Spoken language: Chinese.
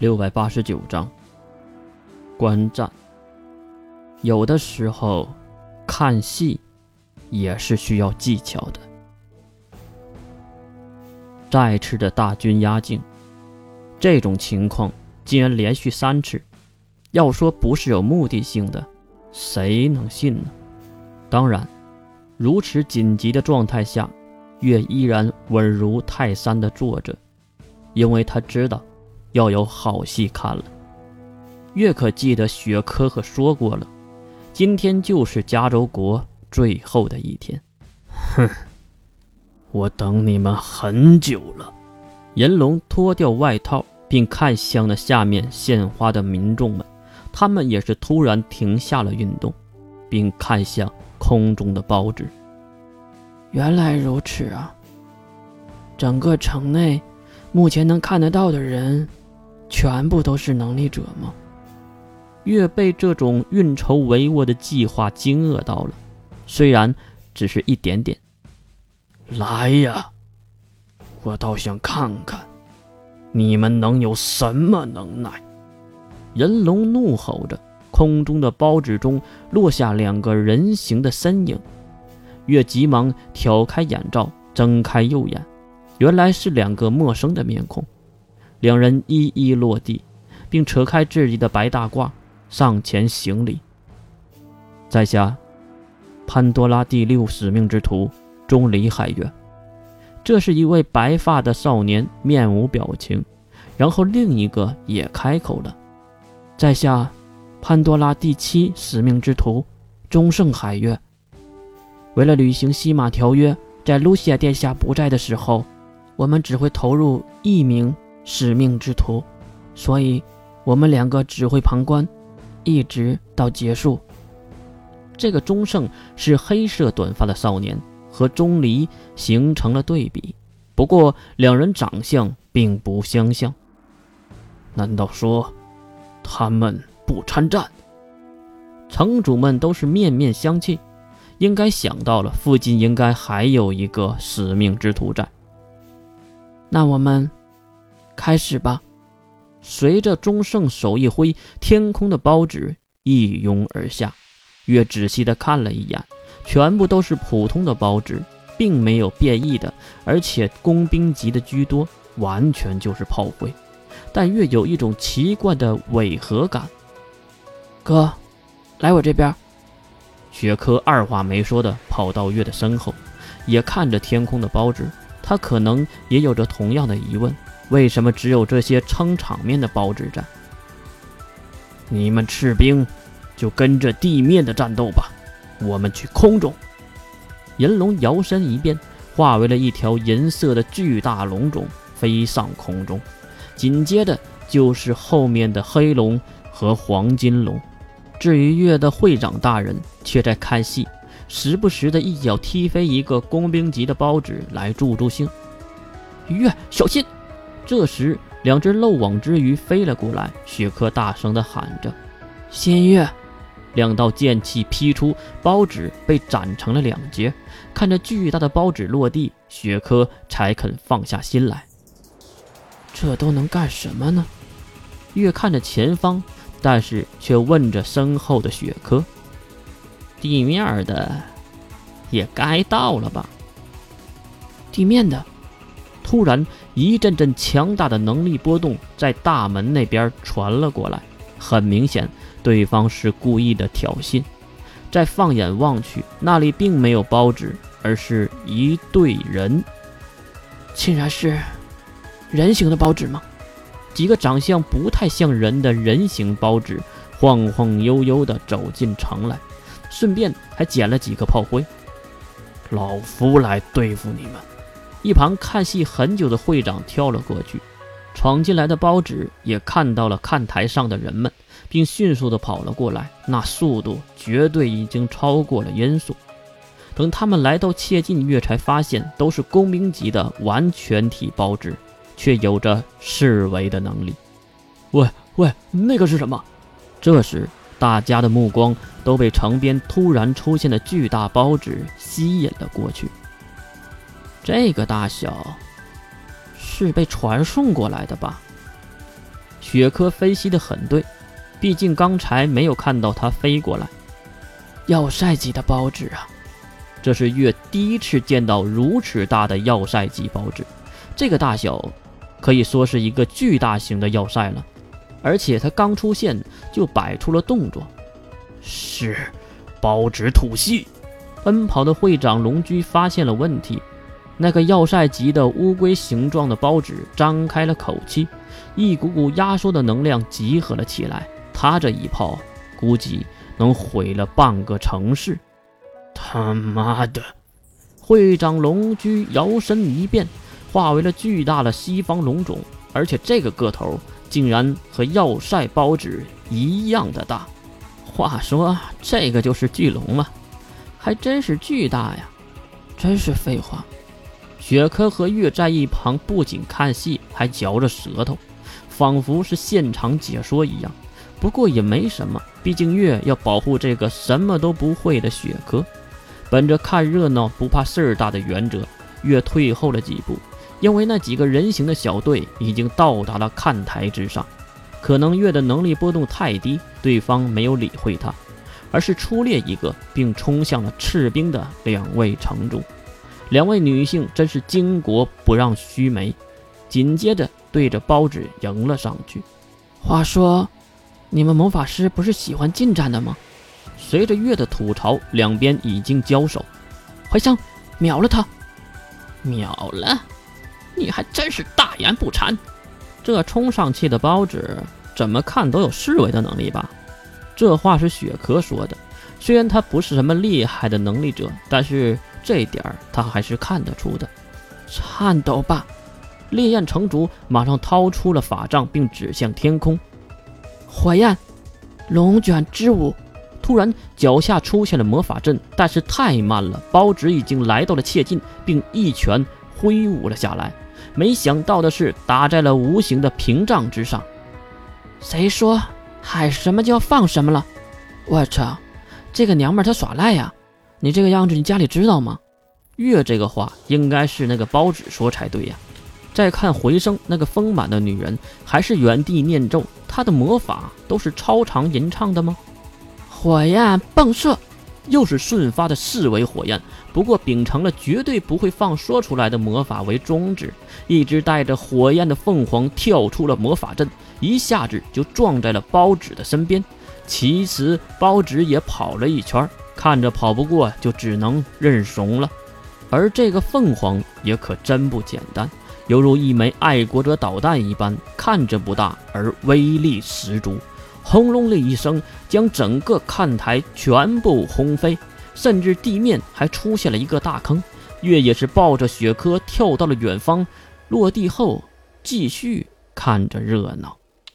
六百八十九章，观战。有的时候，看戏也是需要技巧的。再次的大军压境，这种情况竟然连续三次，要说不是有目的性的，谁能信呢？当然，如此紧急的状态下，月依然稳如泰山的坐着，因为他知道。要有好戏看了。月可记得雪珂可说过了，今天就是加州国最后的一天。哼，我等你们很久了。银龙脱掉外套，并看向了下面献花的民众们，他们也是突然停下了运动，并看向空中的报纸。原来如此啊！整个城内，目前能看得到的人。全部都是能力者吗？月被这种运筹帷幄的计划惊愕到了，虽然只是一点点。来呀，我倒想看看，你们能有什么能耐！人龙怒吼着，空中的包纸中落下两个人形的身影。月急忙挑开眼罩，睁开右眼，原来是两个陌生的面孔。两人一一落地，并扯开自己的白大褂，上前行礼。在下潘多拉第六使命之徒钟离海月。这是一位白发的少年，面无表情。然后另一个也开口了：“在下潘多拉第七使命之徒钟圣海月。为了履行西马条约，在露西亚殿下不在的时候，我们只会投入一名。”使命之徒，所以我们两个只会旁观，一直到结束。这个钟胜是黑色短发的少年，和钟离形成了对比。不过两人长相并不相像。难道说他们不参战？城主们都是面面相觑，应该想到了附近应该还有一个使命之徒在。那我们。开始吧！随着钟圣手一挥，天空的包纸一拥而下。月仔细地看了一眼，全部都是普通的包纸，并没有变异的，而且工兵级的居多，完全就是炮灰。但月有一种奇怪的违和感。哥，来我这边。雪珂二话没说的跑到月的身后，也看着天空的包纸，他可能也有着同样的疑问。为什么只有这些撑场面的包纸战？你们赤兵就跟着地面的战斗吧，我们去空中。银龙摇身一变，化为了一条银色的巨大龙种，飞上空中。紧接着就是后面的黑龙和黄金龙。至于月的会长大人，却在看戏，时不时的一脚踢飞一个工兵级的包纸来助助兴。月，小心！这时，两只漏网之鱼飞了过来。雪珂大声地喊着：“仙月！”两道剑气劈出，包纸被斩成了两截。看着巨大的包纸落地，雪珂才肯放下心来。这都能干什么呢？月看着前方，但是却问着身后的雪珂：“地面的，也该到了吧？”地面的。突然，一阵阵强大的能力波动在大门那边传了过来。很明显，对方是故意的挑衅。再放眼望去，那里并没有包纸，而是一队人。竟然是人形的包纸吗？几个长相不太像人的人形包纸晃晃悠悠地走进城来，顺便还捡了几个炮灰。老夫来对付你们。一旁看戏很久的会长跳了过去，闯进来的包纸也看到了看台上的人们，并迅速的跑了过来。那速度绝对已经超过了音速。等他们来到切近月，才发现都是工兵级的完全体包纸，却有着视为的能力。喂喂，那个是什么？这时，大家的目光都被城边突然出现的巨大包纸吸引了过去。这个大小是被传送过来的吧？雪珂分析的很对，毕竟刚才没有看到它飞过来。要塞级的包纸啊！这是月第一次见到如此大的要塞级包纸，这个大小可以说是一个巨大型的要塞了。而且它刚出现就摆出了动作，是包纸吐息。奔跑的会长龙驹发现了问题，那个要塞级的乌龟形状的包纸张开了口气，一股股压缩的能量集合了起来。他这一炮估计能毁了半个城市。他妈的！会长龙驹摇身一变，化为了巨大的西方龙种，而且这个个头竟然和要塞包纸一样的大。话说，这个就是巨龙吗？还真是巨大呀！真是废话。雪珂和月在一旁不仅看戏，还嚼着舌头，仿佛是现场解说一样。不过也没什么，毕竟月要保护这个什么都不会的雪珂。本着看热闹不怕事儿大的原则，月退后了几步，因为那几个人形的小队已经到达了看台之上。可能月的能力波动太低，对方没有理会他。而是出列一个，并冲向了赤兵的两位城主。两位女性真是巾帼不让须眉，紧接着对着包纸迎了上去。话说，你们魔法师不是喜欢近战的吗？随着月的吐槽，两边已经交手。怀香秒了他，秒了！你还真是大言不惭。这冲上去的包纸，怎么看都有侍卫的能力吧？这话是雪珂说的，虽然他不是什么厉害的能力者，但是这点儿他还是看得出的。颤抖吧！烈焰城主马上掏出了法杖，并指向天空。火焰龙卷之舞！突然脚下出现了魔法阵，但是太慢了，包纸已经来到了切近，并一拳挥舞了下来。没想到的是，打在了无形的屏障之上。谁说？喊什么就要放什么了，我操，这个娘们儿她耍赖呀！你这个样子，你家里知道吗？月这个话应该是那个包纸说才对呀。再看回声，那个丰满的女人还是原地念咒，她的魔法都是超长吟唱的吗？火焰迸射，又是瞬发的四维火焰，不过秉承了绝对不会放说出来的魔法为宗旨，一只带着火焰的凤凰跳出了魔法阵。一下子就撞在了包纸的身边，其实包纸也跑了一圈，看着跑不过，就只能认怂了。而这个凤凰也可真不简单，犹如一枚爱国者导弹一般，看着不大，而威力十足。轰隆的一声，将整个看台全部轰飞，甚至地面还出现了一个大坑。月也是抱着雪珂跳到了远方，落地后继续看着热闹。